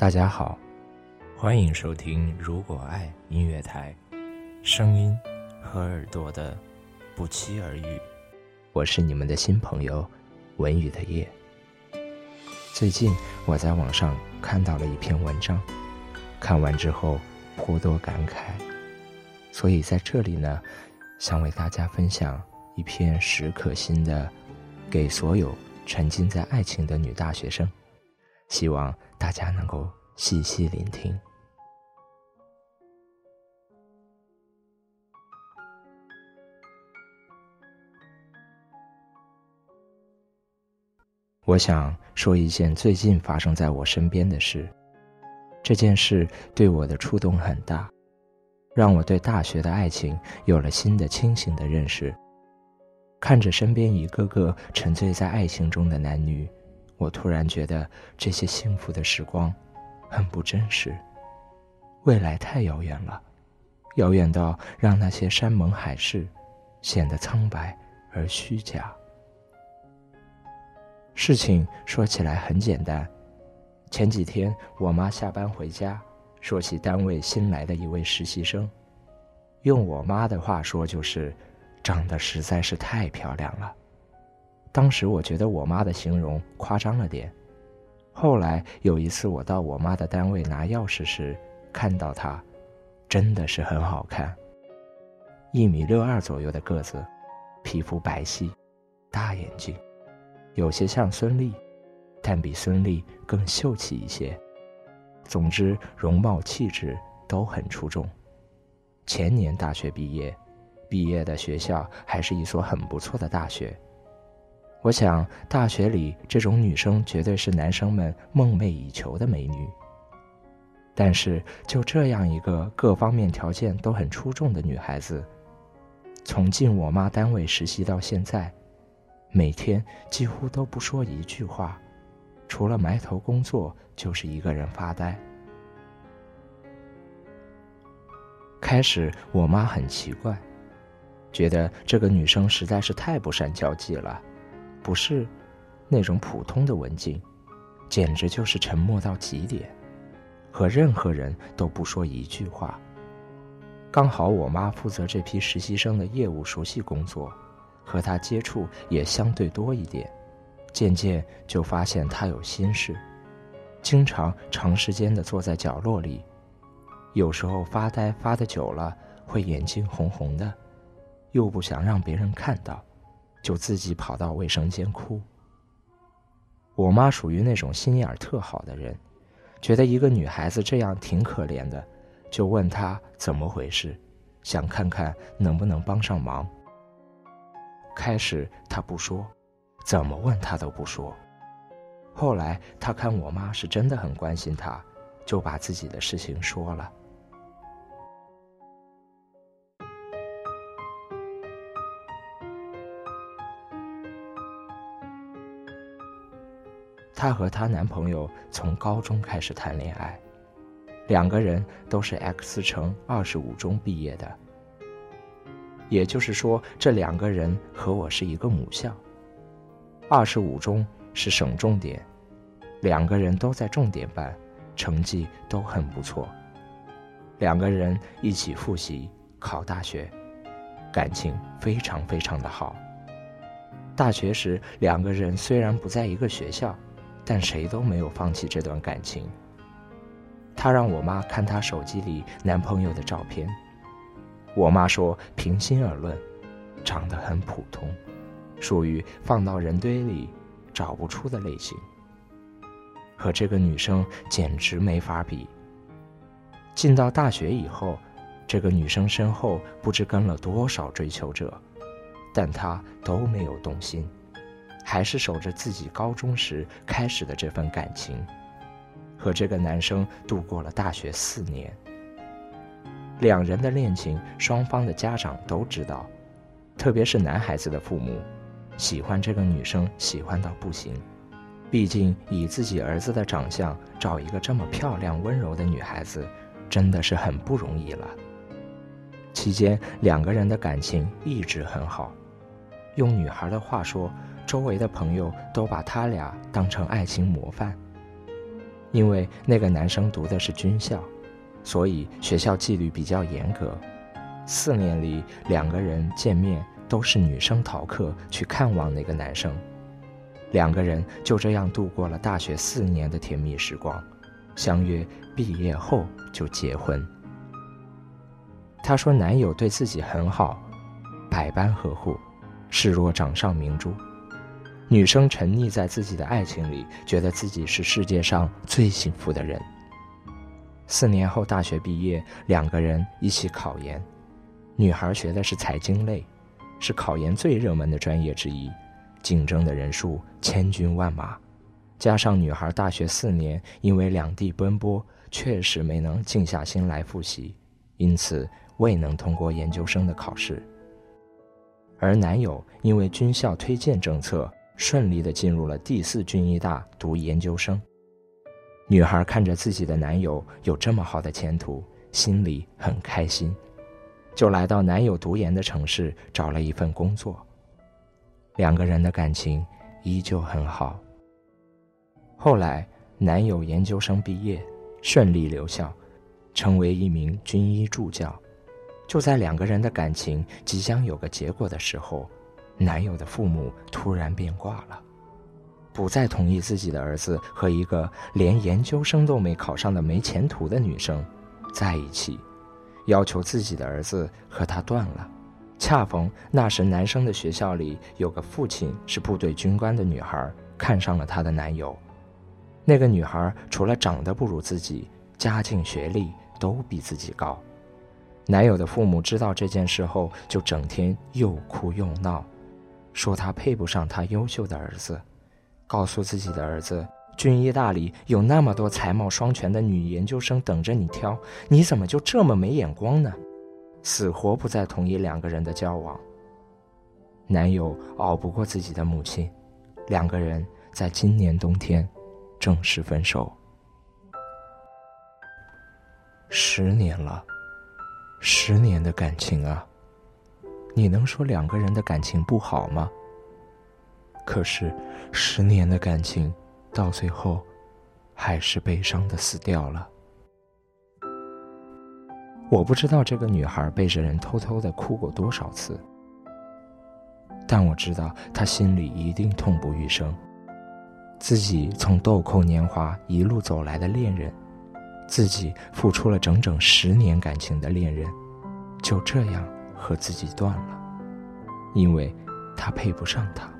大家好，欢迎收听《如果爱》音乐台，声音和耳朵的不期而遇。我是你们的新朋友文宇的夜。最近我在网上看到了一篇文章，看完之后颇多感慨，所以在这里呢，想为大家分享一篇史可欣的，给所有沉浸在爱情的女大学生。希望大家能够细细聆听。我想说一件最近发生在我身边的事。这件事对我的触动很大，让我对大学的爱情有了新的清醒的认识。看着身边一个个沉醉在爱情中的男女。我突然觉得这些幸福的时光很不真实，未来太遥远了，遥远到让那些山盟海誓显得苍白而虚假。事情说起来很简单，前几天我妈下班回家，说起单位新来的一位实习生，用我妈的话说就是，长得实在是太漂亮了。当时我觉得我妈的形容夸张了点，后来有一次我到我妈的单位拿钥匙时，看到她，真的是很好看。一米六二左右的个子，皮肤白皙，大眼睛，有些像孙俪，但比孙俪更秀气一些。总之，容貌气质都很出众。前年大学毕业，毕业的学校还是一所很不错的大学。我想，大学里这种女生绝对是男生们梦寐以求的美女。但是，就这样一个各方面条件都很出众的女孩子，从进我妈单位实习到现在，每天几乎都不说一句话，除了埋头工作，就是一个人发呆。开始，我妈很奇怪，觉得这个女生实在是太不善交际了。不是那种普通的文静，简直就是沉默到极点，和任何人都不说一句话。刚好我妈负责这批实习生的业务熟悉工作，和她接触也相对多一点，渐渐就发现她有心事，经常长时间的坐在角落里，有时候发呆发的久了会眼睛红红的，又不想让别人看到。就自己跑到卫生间哭。我妈属于那种心眼儿特好的人，觉得一个女孩子这样挺可怜的，就问她怎么回事，想看看能不能帮上忙。开始她不说，怎么问她都不说。后来她看我妈是真的很关心她，就把自己的事情说了。她和她男朋友从高中开始谈恋爱，两个人都是 X 城二十五中毕业的，也就是说，这两个人和我是一个母校。二十五中是省重点，两个人都在重点班，成绩都很不错，两个人一起复习考大学，感情非常非常的好。大学时，两个人虽然不在一个学校。但谁都没有放弃这段感情。她让我妈看她手机里男朋友的照片，我妈说：“平心而论，长得很普通，属于放到人堆里找不出的类型。和这个女生简直没法比。进到大学以后，这个女生身后不知跟了多少追求者，但她都没有动心。”还是守着自己高中时开始的这份感情，和这个男生度过了大学四年。两人的恋情，双方的家长都知道，特别是男孩子的父母，喜欢这个女生喜欢到不行。毕竟以自己儿子的长相找一个这么漂亮温柔的女孩子，真的是很不容易了。期间两个人的感情一直很好，用女孩的话说。周围的朋友都把他俩当成爱情模范。因为那个男生读的是军校，所以学校纪律比较严格。四年里，两个人见面都是女生逃课去看望那个男生。两个人就这样度过了大学四年的甜蜜时光，相约毕业后就结婚。她说男友对自己很好，百般呵护，视若掌上明珠。女生沉溺在自己的爱情里，觉得自己是世界上最幸福的人。四年后大学毕业，两个人一起考研。女孩学的是财经类，是考研最热门的专业之一。竞争的人数千军万马，加上女孩大学四年因为两地奔波，确实没能静下心来复习，因此未能通过研究生的考试。而男友因为军校推荐政策，顺利的进入了第四军医大读研究生。女孩看着自己的男友有这么好的前途，心里很开心，就来到男友读研的城市找了一份工作。两个人的感情依旧很好。后来，男友研究生毕业，顺利留校，成为一名军医助教。就在两个人的感情即将有个结果的时候，男友的父母突然变卦了，不再同意自己的儿子和一个连研究生都没考上的没前途的女生在一起，要求自己的儿子和他断了。恰逢那时，男生的学校里有个父亲是部队军官的女孩，看上了她的男友。那个女孩除了长得不如自己，家境学历都比自己高。男友的父母知道这件事后，就整天又哭又闹，说他配不上他优秀的儿子，告诉自己的儿子，军医大里有那么多才貌双全的女研究生等着你挑，你怎么就这么没眼光呢？死活不再同意两个人的交往。男友熬不过自己的母亲，两个人在今年冬天正式分手。十年了，十年的感情啊，你能说两个人的感情不好吗？可是，十年的感情，到最后，还是悲伤的死掉了。我不知道这个女孩背着人偷偷的哭过多少次，但我知道她心里一定痛不欲生。自己从豆蔻年华一路走来的恋人，自己付出了整整十年感情的恋人，就这样和自己断了，因为他配不上她。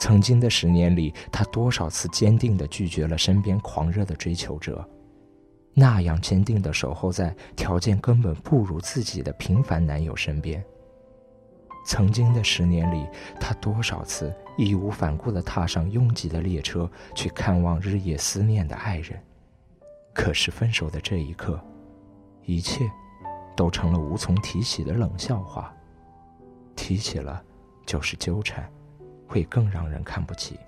曾经的十年里，他多少次坚定的拒绝了身边狂热的追求者，那样坚定的守候在条件根本不如自己的平凡男友身边。曾经的十年里，他多少次义无反顾的踏上拥挤的列车去看望日夜思念的爱人，可是分手的这一刻，一切都成了无从提起的冷笑话，提起了就是纠缠。会更让人看不起。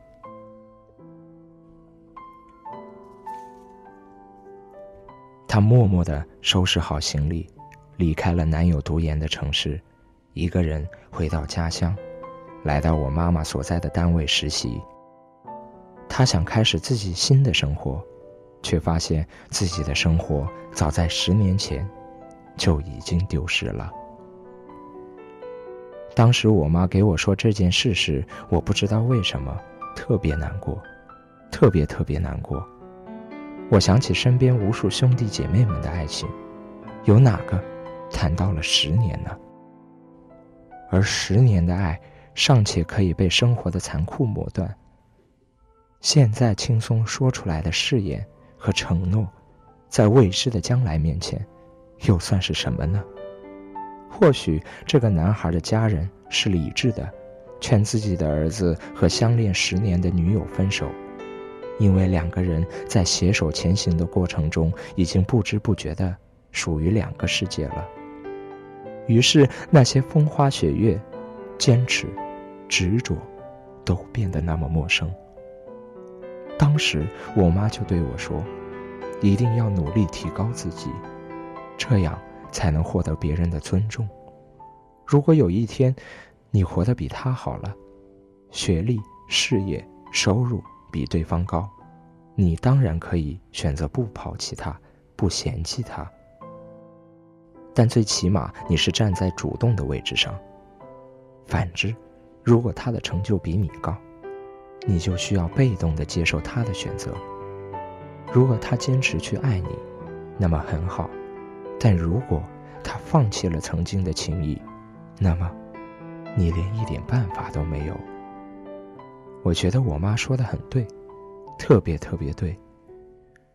她默默的收拾好行李，离开了男友读研的城市，一个人回到家乡，来到我妈妈所在的单位实习。她想开始自己新的生活，却发现自己的生活早在十年前就已经丢失了。当时我妈给我说这件事时，我不知道为什么特别难过，特别特别难过。我想起身边无数兄弟姐妹们的爱情，有哪个谈到了十年呢？而十年的爱尚且可以被生活的残酷磨断，现在轻松说出来的誓言和承诺，在未知的将来面前，又算是什么呢？或许这个男孩的家人是理智的，劝自己的儿子和相恋十年的女友分手，因为两个人在携手前行的过程中，已经不知不觉的属于两个世界了。于是那些风花雪月、坚持、执着，都变得那么陌生。当时我妈就对我说：“一定要努力提高自己，这样。”才能获得别人的尊重。如果有一天，你活得比他好了，学历、事业、收入比对方高，你当然可以选择不抛弃他，不嫌弃他。但最起码你是站在主动的位置上。反之，如果他的成就比你高，你就需要被动的接受他的选择。如果他坚持去爱你，那么很好；但如果他放弃了曾经的情谊，那么你连一点办法都没有。我觉得我妈说的很对，特别特别对。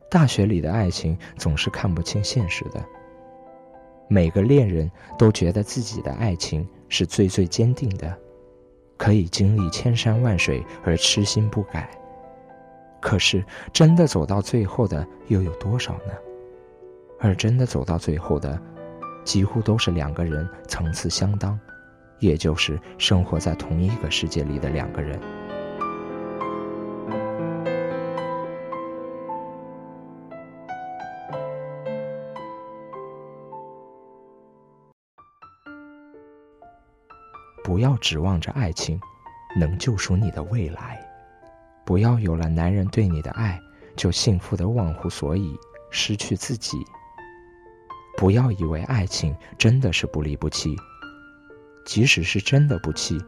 大学里的爱情总是看不清现实的。每个恋人都觉得自己的爱情是最最坚定的，可以经历千山万水而痴心不改。可是，真的走到最后的又有多少呢？而真的走到最后的，几乎都是两个人层次相当，也就是生活在同一个世界里的两个人。不要指望着爱情能救赎你的未来，不要有了男人对你的爱就幸福的忘乎所以，失去自己。不要以为爱情真的是不离不弃，即使是真的不弃，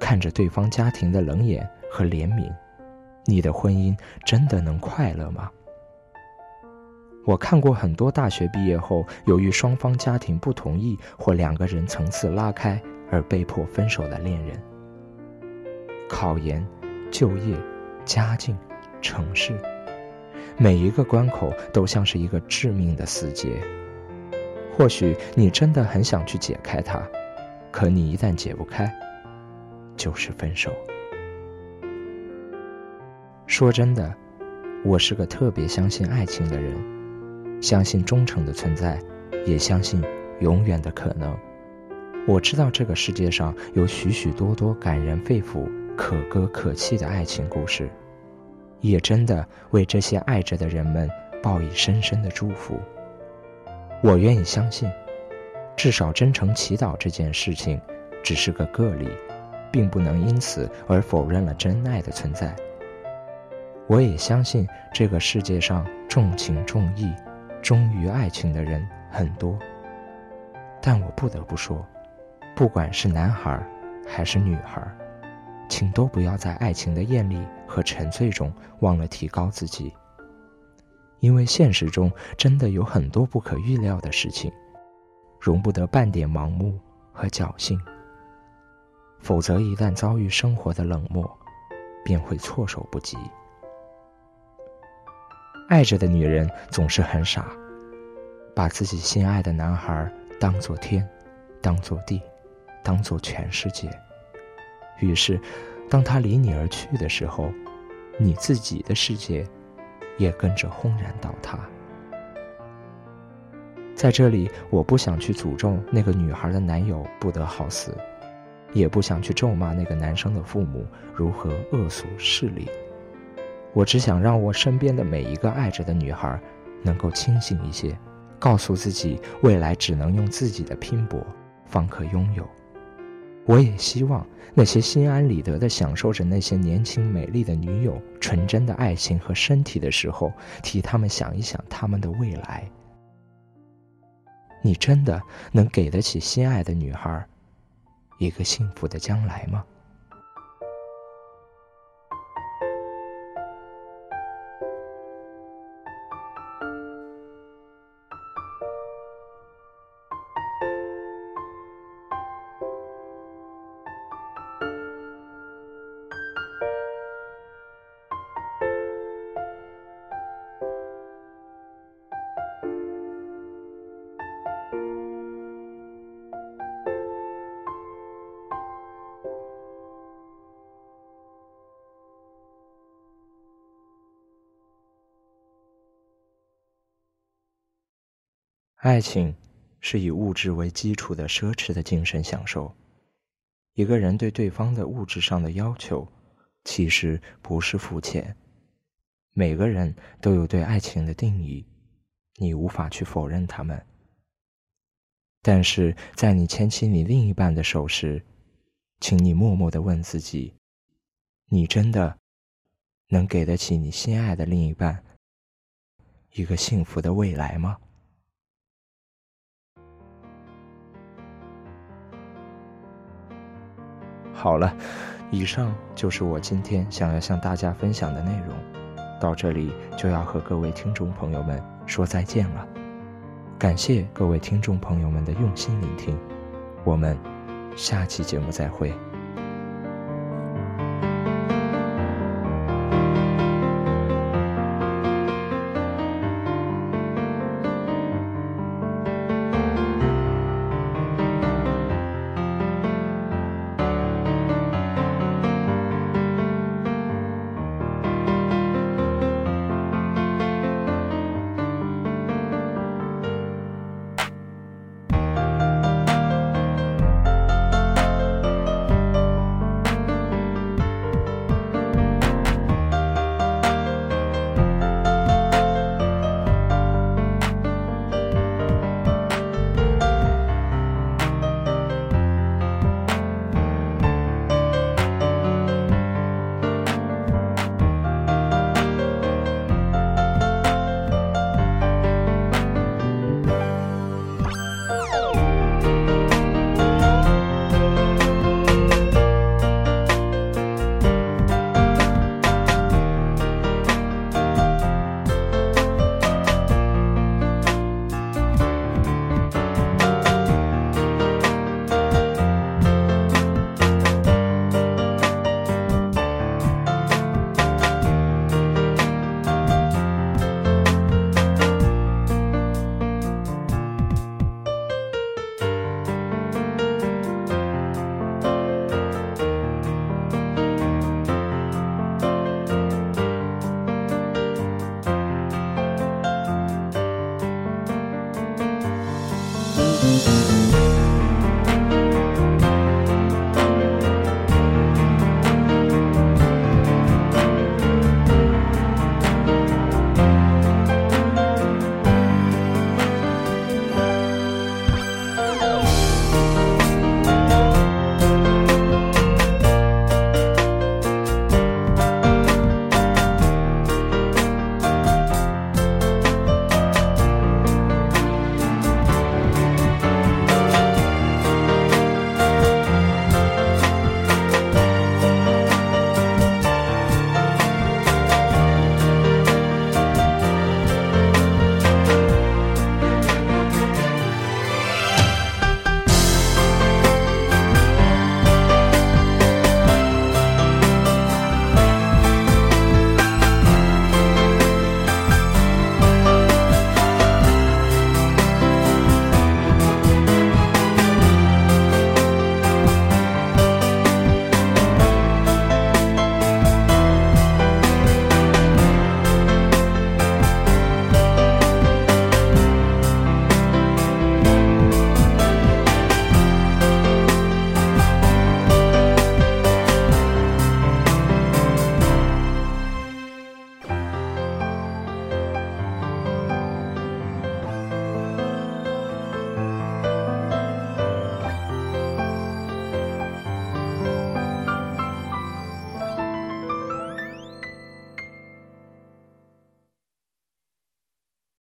看着对方家庭的冷眼和怜悯，你的婚姻真的能快乐吗？我看过很多大学毕业后，由于双方家庭不同意或两个人层次拉开。而被迫分手的恋人，考研、就业、家境、城市，每一个关口都像是一个致命的死结。或许你真的很想去解开它，可你一旦解不开，就是分手。说真的，我是个特别相信爱情的人，相信忠诚的存在，也相信永远的可能。我知道这个世界上有许许多多感人肺腑、可歌可泣的爱情故事，也真的为这些爱着的人们报以深深的祝福。我愿意相信，至少真诚祈祷这件事情只是个个例，并不能因此而否认了真爱的存在。我也相信这个世界上重情重义、忠于爱情的人很多，但我不得不说。不管是男孩还是女孩，请都不要在爱情的艳丽和沉醉中忘了提高自己。因为现实中真的有很多不可预料的事情，容不得半点盲目和侥幸。否则，一旦遭遇生活的冷漠，便会措手不及。爱着的女人总是很傻，把自己心爱的男孩当作天，当作地。当做全世界。于是，当他离你而去的时候，你自己的世界也跟着轰然倒塌。在这里，我不想去诅咒那个女孩的男友不得好死，也不想去咒骂那个男生的父母如何恶俗势利。我只想让我身边的每一个爱着的女孩能够清醒一些，告诉自己，未来只能用自己的拼搏方可拥有。我也希望那些心安理得的享受着那些年轻美丽的女友纯真的爱情和身体的时候，替他们想一想他们的未来。你真的能给得起心爱的女孩一个幸福的将来吗？爱情是以物质为基础的奢侈的精神享受。一个人对对方的物质上的要求，其实不是肤浅。每个人都有对爱情的定义，你无法去否认他们。但是在你牵起你另一半的手时，请你默默的问自己：你真的能给得起你心爱的另一半一个幸福的未来吗？好了，以上就是我今天想要向大家分享的内容。到这里就要和各位听众朋友们说再见了。感谢各位听众朋友们的用心聆听，我们下期节目再会。